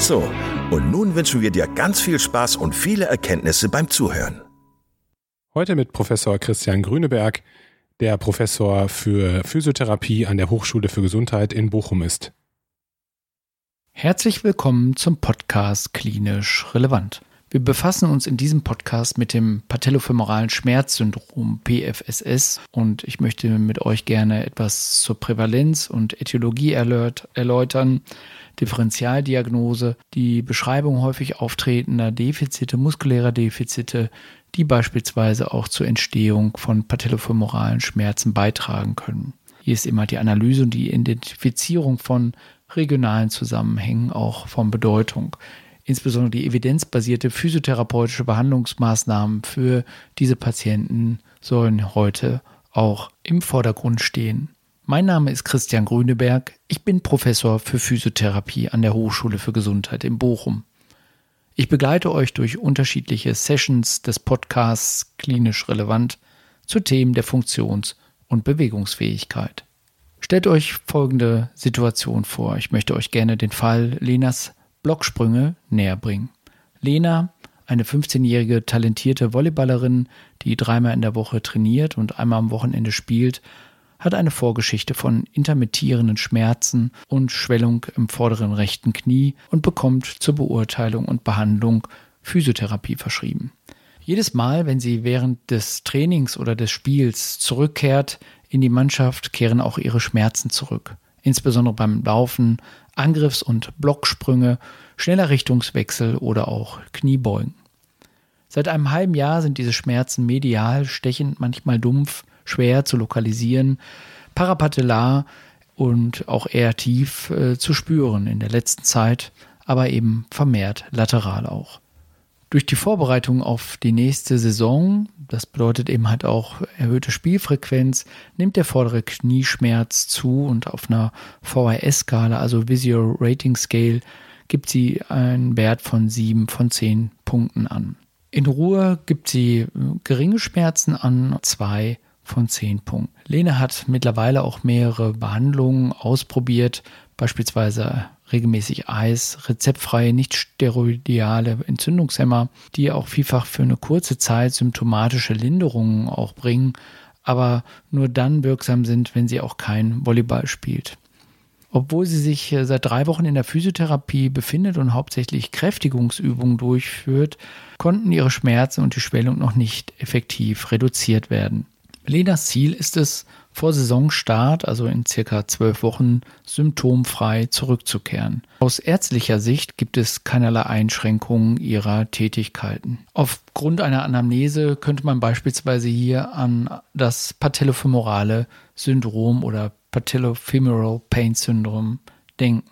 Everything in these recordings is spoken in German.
So, und nun wünschen wir dir ganz viel Spaß und viele Erkenntnisse beim Zuhören. Heute mit Professor Christian Grüneberg, der Professor für Physiotherapie an der Hochschule für Gesundheit in Bochum ist. Herzlich willkommen zum Podcast Klinisch Relevant. Wir befassen uns in diesem Podcast mit dem patellofemoralen Schmerzsyndrom PFSS und ich möchte mit euch gerne etwas zur Prävalenz und Äthiologie erläutern, Differentialdiagnose, die Beschreibung häufig auftretender Defizite, muskulärer Defizite, die beispielsweise auch zur Entstehung von patellofemoralen Schmerzen beitragen können. Hier ist immer die Analyse und die Identifizierung von regionalen Zusammenhängen auch von Bedeutung. Insbesondere die evidenzbasierte physiotherapeutische Behandlungsmaßnahmen für diese Patienten sollen heute auch im Vordergrund stehen. Mein Name ist Christian Grüneberg. Ich bin Professor für Physiotherapie an der Hochschule für Gesundheit in Bochum. Ich begleite euch durch unterschiedliche Sessions des Podcasts Klinisch Relevant zu Themen der Funktions- und Bewegungsfähigkeit. Stellt euch folgende Situation vor. Ich möchte euch gerne den Fall Lenas Blocksprünge näher bringen. Lena, eine 15-jährige talentierte Volleyballerin, die dreimal in der Woche trainiert und einmal am Wochenende spielt, hat eine Vorgeschichte von intermittierenden Schmerzen und Schwellung im vorderen rechten Knie und bekommt zur Beurteilung und Behandlung Physiotherapie verschrieben. Jedes Mal, wenn sie während des Trainings oder des Spiels zurückkehrt in die Mannschaft, kehren auch ihre Schmerzen zurück. Insbesondere beim Laufen, Angriffs- und Blocksprünge, schneller Richtungswechsel oder auch Kniebeugen. Seit einem halben Jahr sind diese Schmerzen medial, stechend, manchmal dumpf, schwer zu lokalisieren, parapatellar und auch eher tief äh, zu spüren in der letzten Zeit, aber eben vermehrt lateral auch. Durch die Vorbereitung auf die nächste Saison, das bedeutet eben halt auch erhöhte Spielfrequenz, nimmt der vordere Knieschmerz zu und auf einer VHS-Skala, also Visual Rating Scale, gibt sie einen Wert von 7 von 10 Punkten an. In Ruhe gibt sie geringe Schmerzen an, 2 von 10 Punkten. Lene hat mittlerweile auch mehrere Behandlungen ausprobiert, beispielsweise regelmäßig Eis, rezeptfreie, nicht steroidiale Entzündungshemmer, die auch vielfach für eine kurze Zeit symptomatische Linderungen auch bringen, aber nur dann wirksam sind, wenn sie auch kein Volleyball spielt. Obwohl sie sich seit drei Wochen in der Physiotherapie befindet und hauptsächlich Kräftigungsübungen durchführt, konnten ihre Schmerzen und die Schwellung noch nicht effektiv reduziert werden. Lenas Ziel ist es, vor Saisonstart, also in circa zwölf Wochen, symptomfrei zurückzukehren. Aus ärztlicher Sicht gibt es keinerlei Einschränkungen ihrer Tätigkeiten. Aufgrund einer Anamnese könnte man beispielsweise hier an das patellofemorale Syndrom oder Patellofemoral Pain Syndrom denken.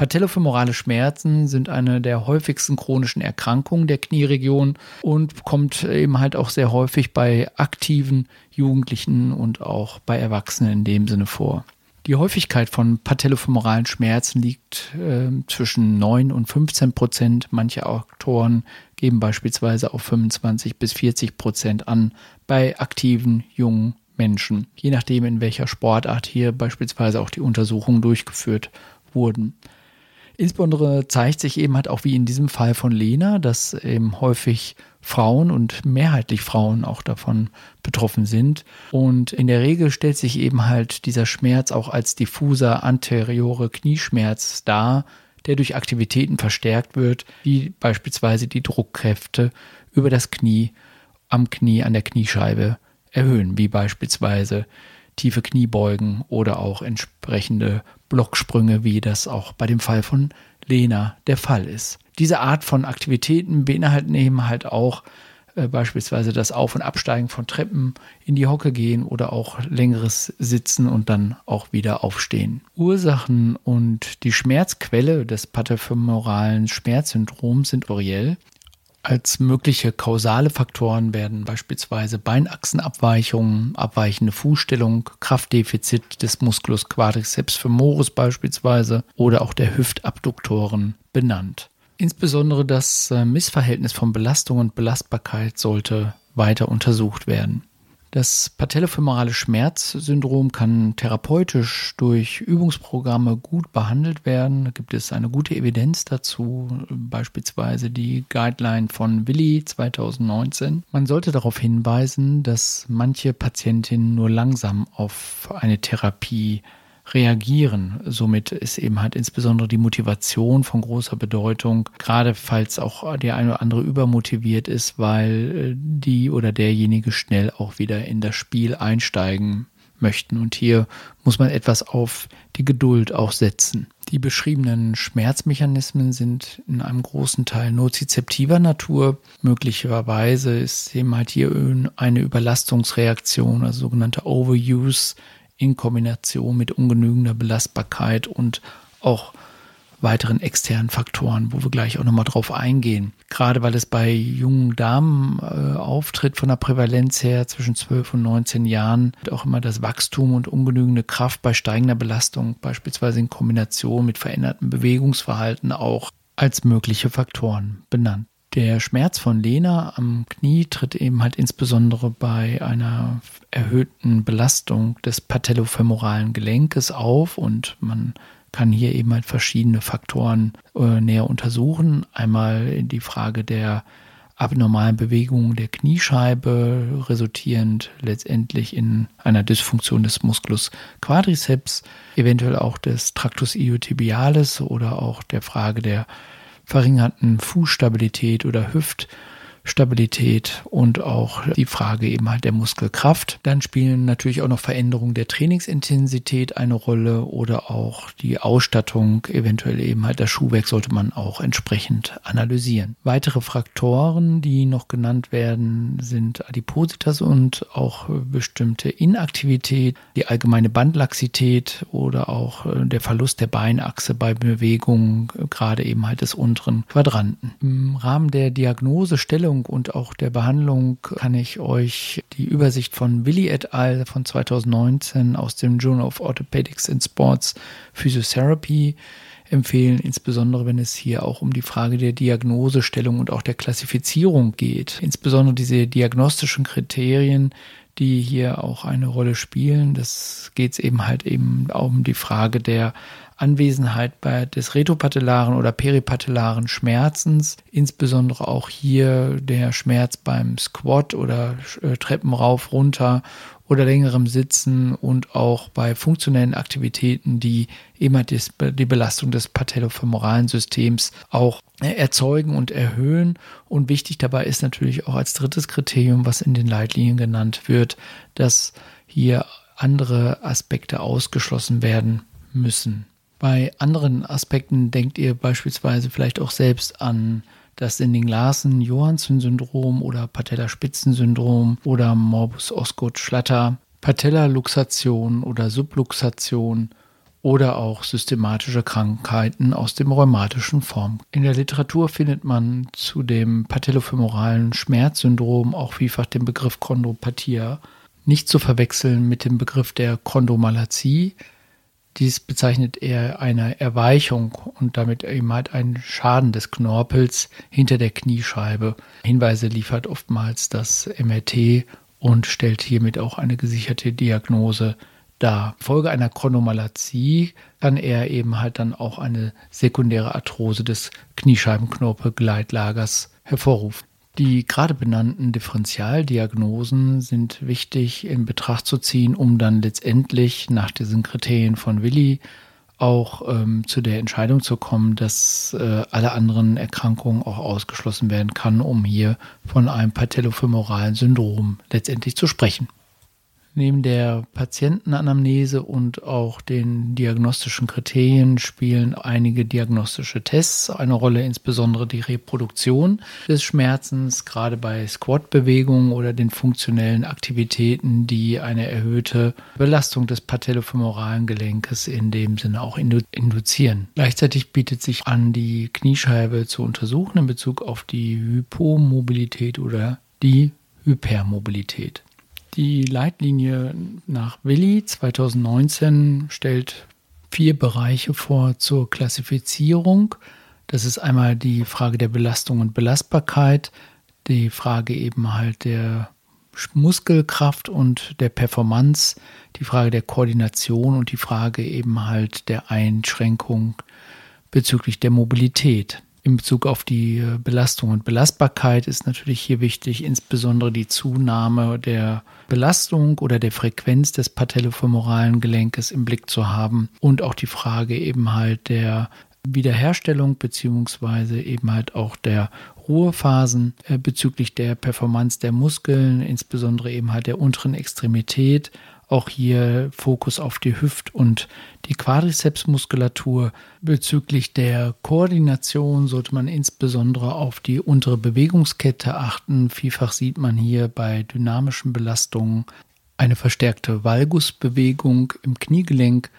Patellofemorale Schmerzen sind eine der häufigsten chronischen Erkrankungen der Knieregion und kommt eben halt auch sehr häufig bei aktiven Jugendlichen und auch bei Erwachsenen in dem Sinne vor. Die Häufigkeit von patellofemoralen Schmerzen liegt äh, zwischen 9 und 15 Prozent. Manche Autoren geben beispielsweise auf 25 bis 40 Prozent an bei aktiven jungen Menschen, je nachdem, in welcher Sportart hier beispielsweise auch die Untersuchungen durchgeführt wurden. Insbesondere zeigt sich eben halt auch wie in diesem Fall von Lena, dass eben häufig Frauen und mehrheitlich Frauen auch davon betroffen sind. Und in der Regel stellt sich eben halt dieser Schmerz auch als diffuser anteriore Knieschmerz dar, der durch Aktivitäten verstärkt wird, wie beispielsweise die Druckkräfte über das Knie, am Knie, an der Kniescheibe erhöhen, wie beispielsweise tiefe Kniebeugen oder auch entsprechende Blocksprünge, wie das auch bei dem Fall von Lena der Fall ist. Diese Art von Aktivitäten beinhalten eben halt auch äh, beispielsweise das Auf- und Absteigen von Treppen, in die Hocke gehen oder auch längeres Sitzen und dann auch wieder aufstehen. Ursachen und die Schmerzquelle des patellofemoralen Schmerzsyndroms sind oriell. Als mögliche kausale Faktoren werden beispielsweise Beinachsenabweichungen, abweichende Fußstellung, Kraftdefizit des Musculus quadriceps femoris beispielsweise oder auch der Hüftabduktoren benannt. Insbesondere das äh, Missverhältnis von Belastung und Belastbarkeit sollte weiter untersucht werden. Das patellofemorale Schmerzsyndrom kann therapeutisch durch Übungsprogramme gut behandelt werden. Da gibt es eine gute Evidenz dazu, beispielsweise die Guideline von Willi 2019. Man sollte darauf hinweisen, dass manche Patientinnen nur langsam auf eine Therapie reagieren. Somit ist eben halt insbesondere die Motivation von großer Bedeutung, gerade falls auch der eine oder andere übermotiviert ist, weil äh, die oder derjenige schnell auch wieder in das Spiel einsteigen möchten. Und hier muss man etwas auf die Geduld auch setzen. Die beschriebenen Schmerzmechanismen sind in einem großen Teil nozizeptiver Natur. Möglicherweise ist eben halt hier eine Überlastungsreaktion, also sogenannte Overuse in Kombination mit ungenügender Belastbarkeit und auch weiteren externen Faktoren, wo wir gleich auch nochmal drauf eingehen. Gerade weil es bei jungen Damen äh, auftritt von der Prävalenz her zwischen 12 und 19 Jahren, auch immer das Wachstum und ungenügende Kraft bei steigender Belastung, beispielsweise in Kombination mit verändertem Bewegungsverhalten auch als mögliche Faktoren benannt. Der Schmerz von Lena am Knie tritt eben halt insbesondere bei einer erhöhten Belastung des patellofemoralen Gelenkes auf und man kann hier eben halt verschiedene Faktoren äh, näher untersuchen. Einmal die Frage der abnormalen Bewegungen der Kniescheibe, resultierend letztendlich in einer Dysfunktion des Musculus quadriceps, eventuell auch des Tractus iliotibialis oder auch der Frage der verringerten Fußstabilität oder Hüft- Stabilität und auch die Frage eben halt der Muskelkraft. Dann spielen natürlich auch noch Veränderungen der Trainingsintensität eine Rolle oder auch die Ausstattung, eventuell eben halt das Schuhwerk sollte man auch entsprechend analysieren. Weitere Faktoren, die noch genannt werden, sind Adipositas und auch bestimmte Inaktivität, die allgemeine Bandlaxität oder auch äh, der Verlust der Beinachse bei Bewegung, gerade eben halt des unteren Quadranten. Im Rahmen der Diagnosestellung Empfehlung und auch der Behandlung kann ich euch die Übersicht von Willi et al. von 2019 aus dem Journal of Orthopedics and Sports Physiotherapy empfehlen, insbesondere wenn es hier auch um die Frage der Diagnosestellung und auch der Klassifizierung geht. Insbesondere diese diagnostischen Kriterien, die hier auch eine Rolle spielen. Das geht es eben halt eben um die Frage der Anwesenheit bei des retropatellaren oder peripatellaren Schmerzens, insbesondere auch hier der Schmerz beim Squat oder äh, Treppen rauf, runter oder längerem Sitzen und auch bei funktionellen Aktivitäten, die immer die Belastung des patellofemoralen Systems auch äh, erzeugen und erhöhen. Und wichtig dabei ist natürlich auch als drittes Kriterium, was in den Leitlinien genannt wird, dass hier andere Aspekte ausgeschlossen werden müssen. Bei anderen Aspekten denkt ihr beispielsweise vielleicht auch selbst an das Sinding-Larsen-Johansson-Syndrom oder Patellaspitzensyndrom oder Morbus Osgood-Schlatter, Patellaluxation oder Subluxation oder auch systematische Krankheiten aus dem rheumatischen Form. In der Literatur findet man zu dem patellofemoralen Schmerzsyndrom auch vielfach den Begriff Chondropathia, nicht zu verwechseln mit dem Begriff der Chondromalazie, dies bezeichnet eher eine Erweichung und damit eben halt einen Schaden des Knorpels hinter der Kniescheibe. Hinweise liefert oftmals das MRT und stellt hiermit auch eine gesicherte Diagnose dar. Folge einer Chronomalazie kann er eben halt dann auch eine sekundäre Arthrose des Kniescheibenknorpelgleitlagers hervorrufen. Die gerade benannten Differentialdiagnosen sind wichtig in Betracht zu ziehen, um dann letztendlich nach diesen Kriterien von Willi auch ähm, zu der Entscheidung zu kommen, dass äh, alle anderen Erkrankungen auch ausgeschlossen werden kann, um hier von einem patellofemoralen Syndrom letztendlich zu sprechen. Neben der Patientenanamnese und auch den diagnostischen Kriterien spielen einige diagnostische Tests eine Rolle, insbesondere die Reproduktion des Schmerzens, gerade bei Squat-Bewegungen oder den funktionellen Aktivitäten, die eine erhöhte Belastung des patellofemoralen Gelenkes in dem Sinne auch induzieren. Gleichzeitig bietet sich an, die Kniescheibe zu untersuchen in Bezug auf die Hypomobilität oder die Hypermobilität. Die Leitlinie nach Willi 2019 stellt vier Bereiche vor zur Klassifizierung. Das ist einmal die Frage der Belastung und Belastbarkeit, die Frage eben halt der Muskelkraft und der Performance, die Frage der Koordination und die Frage eben halt der Einschränkung bezüglich der Mobilität in Bezug auf die äh, Belastung und Belastbarkeit ist natürlich hier wichtig, insbesondere die Zunahme der Belastung oder der Frequenz des patellofemoralen Gelenkes im Blick zu haben und auch die Frage eben halt der Wiederherstellung beziehungsweise eben halt auch der Ruhephasen äh, bezüglich der Performance der Muskeln, insbesondere eben halt der unteren Extremität auch hier Fokus auf die Hüft- und die Quadrizepsmuskulatur. Bezüglich der Koordination sollte man insbesondere auf die untere Bewegungskette achten. Vielfach sieht man hier bei dynamischen Belastungen eine verstärkte Valgusbewegung im Kniegelenk,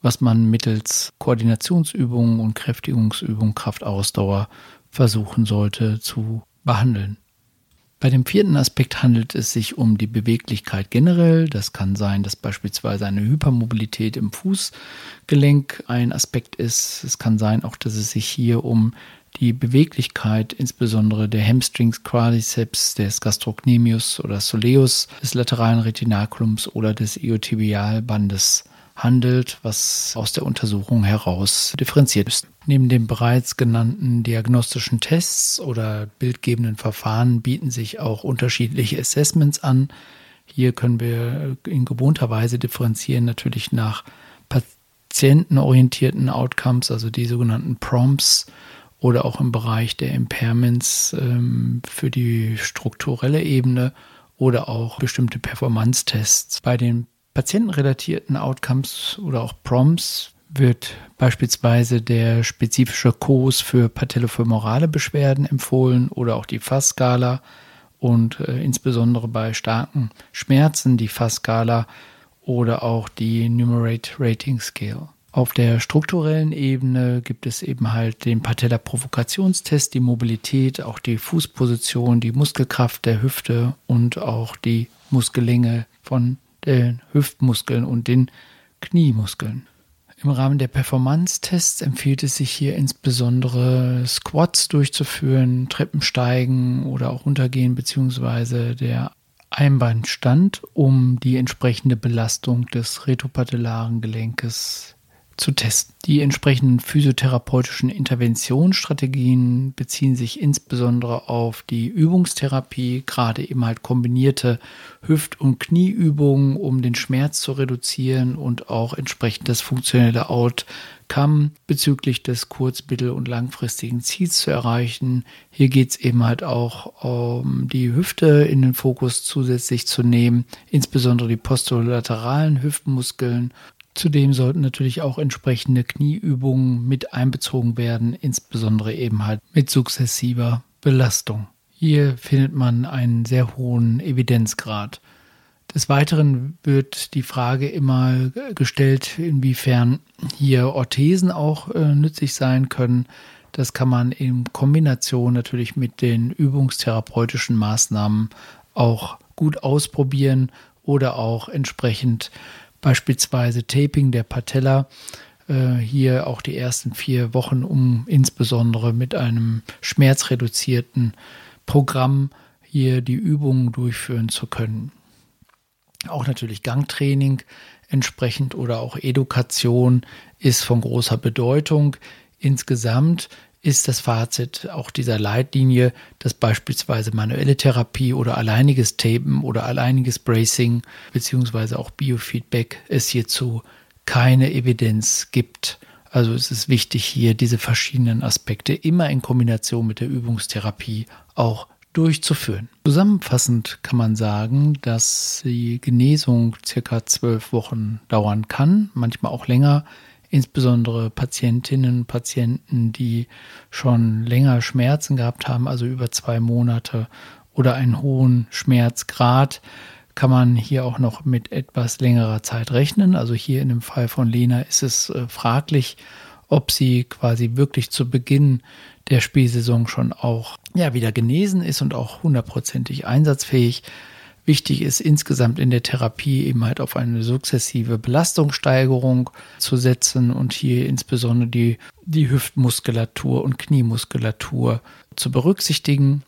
was man mittels Koordinationsübungen und Kräftigungsübungen, Kraftausdauer versuchen sollte zu behandeln. Bei dem vierten Aspekt handelt es sich um die Beweglichkeit generell. Das kann sein, dass beispielsweise eine Hypermobilität im Fußgelenk ein Aspekt ist. Es kann sein auch, dass es sich hier um die Beweglichkeit, insbesondere der Hamstrings, Quadriceps, des Gastrocnemius oder Soleus, des lateralen Retinaculums oder des Iotibialbandes handelt, was aus der Untersuchung heraus differenziert ist. Neben den bereits genannten diagnostischen Tests oder bildgebenden Verfahren bieten sich auch unterschiedliche Assessments an. Hier können wir in gewohnter Weise differenzieren, natürlich nach patientenorientierten Outcomes, also die sogenannten Prompts oder auch im Bereich der Impairments ähm, für die strukturelle Ebene oder auch bestimmte Performance-Tests. Bei den patientenrelatierten Outcomes oder auch Prompts wird beispielsweise der spezifische Kurs für patellofemorale Beschwerden empfohlen oder auch die Fassskala und äh, insbesondere bei starken Schmerzen die Fassskala oder auch die Numerate Rating Scale. Auf der strukturellen Ebene gibt es eben halt den Patella-Provokationstest, die Mobilität, auch die Fußposition, die Muskelkraft der Hüfte und auch die Muskellänge von den Hüftmuskeln und den Kniemuskeln. Im Rahmen der Performance-Tests empfiehlt es sich hier insbesondere Squats durchzuführen, Treppensteigen oder auch runtergehen, beziehungsweise der Einbeinstand, um die entsprechende Belastung des retropatellaren Gelenkes zu testen. Die entsprechenden physiotherapeutischen Interventionsstrategien beziehen sich insbesondere auf die Übungstherapie, gerade eben halt kombinierte Hüft- und Knieübungen, um den Schmerz zu reduzieren und auch entsprechend das funktionelle Outcome bezüglich des kurz-, mittel- und langfristigen Ziels zu erreichen. Hier geht es eben halt auch um die Hüfte in den Fokus zusätzlich zu nehmen, insbesondere die posterolateralen Hüftmuskeln Zudem sollten natürlich auch entsprechende Knieübungen mit einbezogen werden, insbesondere eben halt mit sukzessiver Belastung. Hier findet man einen sehr hohen Evidenzgrad. Des Weiteren wird die Frage immer gestellt, inwiefern hier Orthesen auch äh, nützlich sein können. Das kann man in Kombination natürlich mit den übungstherapeutischen Maßnahmen auch gut ausprobieren oder auch entsprechend beispielsweise Taping der Patella. Äh, hier auch die ersten vier Wochen, um insbesondere mit einem schmerzreduzierten Programm hier die Übungen durchführen zu können. Auch natürlich Gangtraining entsprechend oder auch Education ist von großer Bedeutung. Insgesamt ist das Fazit auch dieser Leitlinie, dass beispielsweise manuelle Therapie oder alleiniges Tapen oder alleiniges Bracing beziehungsweise auch Biofeedback es hierzu keine Evidenz gibt. Also es ist wichtig, hier diese verschiedenen Aspekte immer in Kombination mit der Übungstherapie auch durchzuführen. Zusammenfassend kann man sagen, dass die Genesung circa zwölf Wochen dauern kann, manchmal auch länger. Insbesondere Patientinnen und Patienten, die schon länger Schmerzen gehabt haben, also über zwei Monate oder einen hohen Schmerzgrad, kann man hier auch noch mit etwas längerer Zeit rechnen. Also hier in dem Fall von Lena ist es äh, fraglich, ob sie quasi wirklich zu Beginn der Spielsaison schon auch ja, wieder genesen ist und auch hundertprozentig einsatzfähig. Wichtig ist insgesamt in der Therapie eben halt auf eine sukzessive Belastungssteigerung zu setzen und hier insbesondere die, die Hüftmuskulatur und Kniemuskulatur zu berücksichtigen.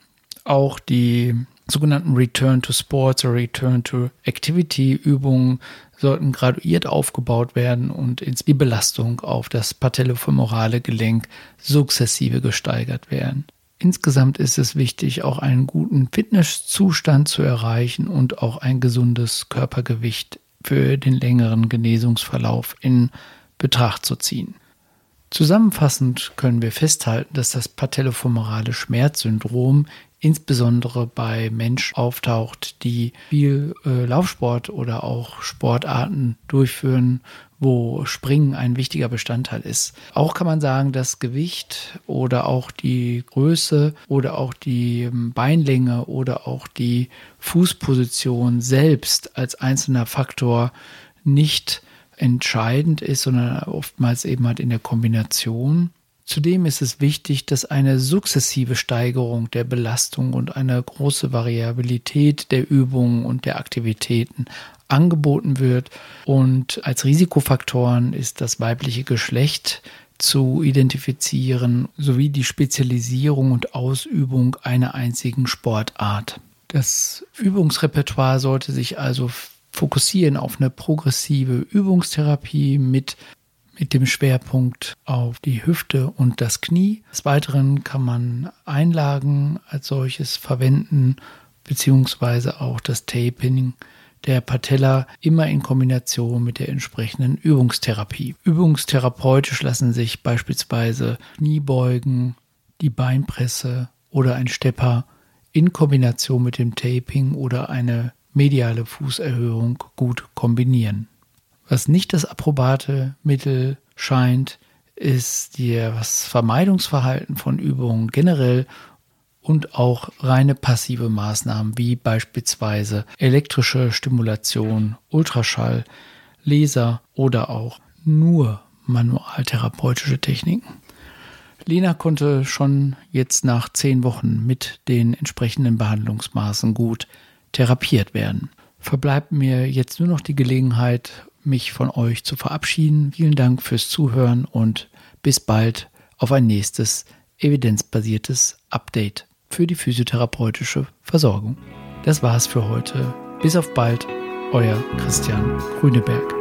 Auch die sogenannten Return to Sports oder Return to Activity Übungen sollten graduiert aufgebaut werden und die Belastung auf das patellofemorale Gelenk sukzessive gesteigert werden. Insgesamt ist es wichtig, auch einen guten Fitnesszustand zu erreichen und auch ein gesundes Körpergewicht für den längeren Genesungsverlauf in Betracht zu ziehen. Zusammenfassend können wir festhalten, dass das patellofemorale Schmerzsyndrom insbesondere bei Menschen auftaucht, die viel äh, Laufsport oder auch Sportarten durchführen, wo Springen ein wichtiger Bestandteil ist. Auch kann man sagen, dass Gewicht oder auch die Größe oder auch die ähm, Beinlänge oder auch die Fußposition selbst als einzelner Faktor nicht entscheidend ist, sondern oftmals eben halt in der Kombination Zudem ist es wichtig, dass eine sukzessive Steigerung der Belastung und eine große Variabilität der Übungen und der Aktivitäten angeboten wird. Und als Risikofaktoren ist das weibliche Geschlecht zu identifizieren sowie die Spezialisierung und Ausübung einer einzigen Sportart. Das Übungsrepertoire sollte sich also fokussieren auf eine progressive Übungstherapie mit mit dem Schwerpunkt auf die Hüfte und das Knie. Des Weiteren kann man Einlagen als solches verwenden, beziehungsweise auch das Taping der Patella immer in Kombination mit der entsprechenden Übungstherapie. Übungstherapeutisch lassen sich beispielsweise Kniebeugen, die Beinpresse oder ein Stepper in Kombination mit dem Taping oder eine mediale Fußerhöhung gut kombinieren. Was nicht das approbate Mittel scheint, ist das Vermeidungsverhalten von Übungen generell und auch reine passive Maßnahmen wie beispielsweise elektrische Stimulation, Ultraschall, Laser oder auch nur manualtherapeutische Techniken. Lena konnte schon jetzt nach zehn Wochen mit den entsprechenden Behandlungsmaßen gut therapiert werden. Verbleibt mir jetzt nur noch die Gelegenheit, mich von euch zu verabschieden. Vielen Dank fürs Zuhören und bis bald auf ein nächstes evidenzbasiertes Update für die physiotherapeutische Versorgung. Das war's für heute. Bis auf bald, euer Christian Grüneberg.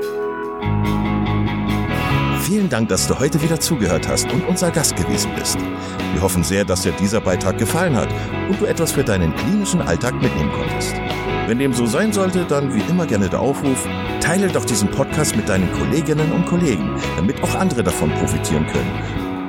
Vielen Dank, dass du heute wieder zugehört hast und unser Gast gewesen bist. Wir hoffen sehr, dass dir dieser Beitrag gefallen hat und du etwas für deinen klinischen Alltag mitnehmen konntest. Wenn dem so sein sollte, dann wie immer gerne der Aufruf, teile doch diesen Podcast mit deinen Kolleginnen und Kollegen, damit auch andere davon profitieren können.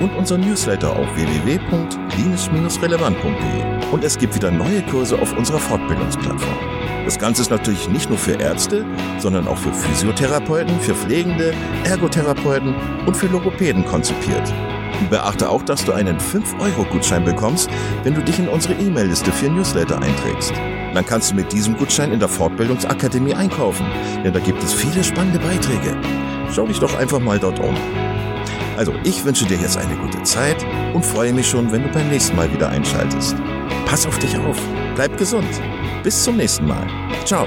und unser Newsletter auf www.klinisch-relevant.de. Und es gibt wieder neue Kurse auf unserer Fortbildungsplattform. Das Ganze ist natürlich nicht nur für Ärzte, sondern auch für Physiotherapeuten, für Pflegende, Ergotherapeuten und für Logopäden konzipiert. Beachte auch, dass du einen 5-Euro-Gutschein bekommst, wenn du dich in unsere E-Mail-Liste für Newsletter einträgst. Dann kannst du mit diesem Gutschein in der Fortbildungsakademie einkaufen, denn da gibt es viele spannende Beiträge. Schau dich doch einfach mal dort um. Also, ich wünsche dir jetzt eine gute Zeit und freue mich schon, wenn du beim nächsten Mal wieder einschaltest. Pass auf dich auf, bleib gesund. Bis zum nächsten Mal. Ciao.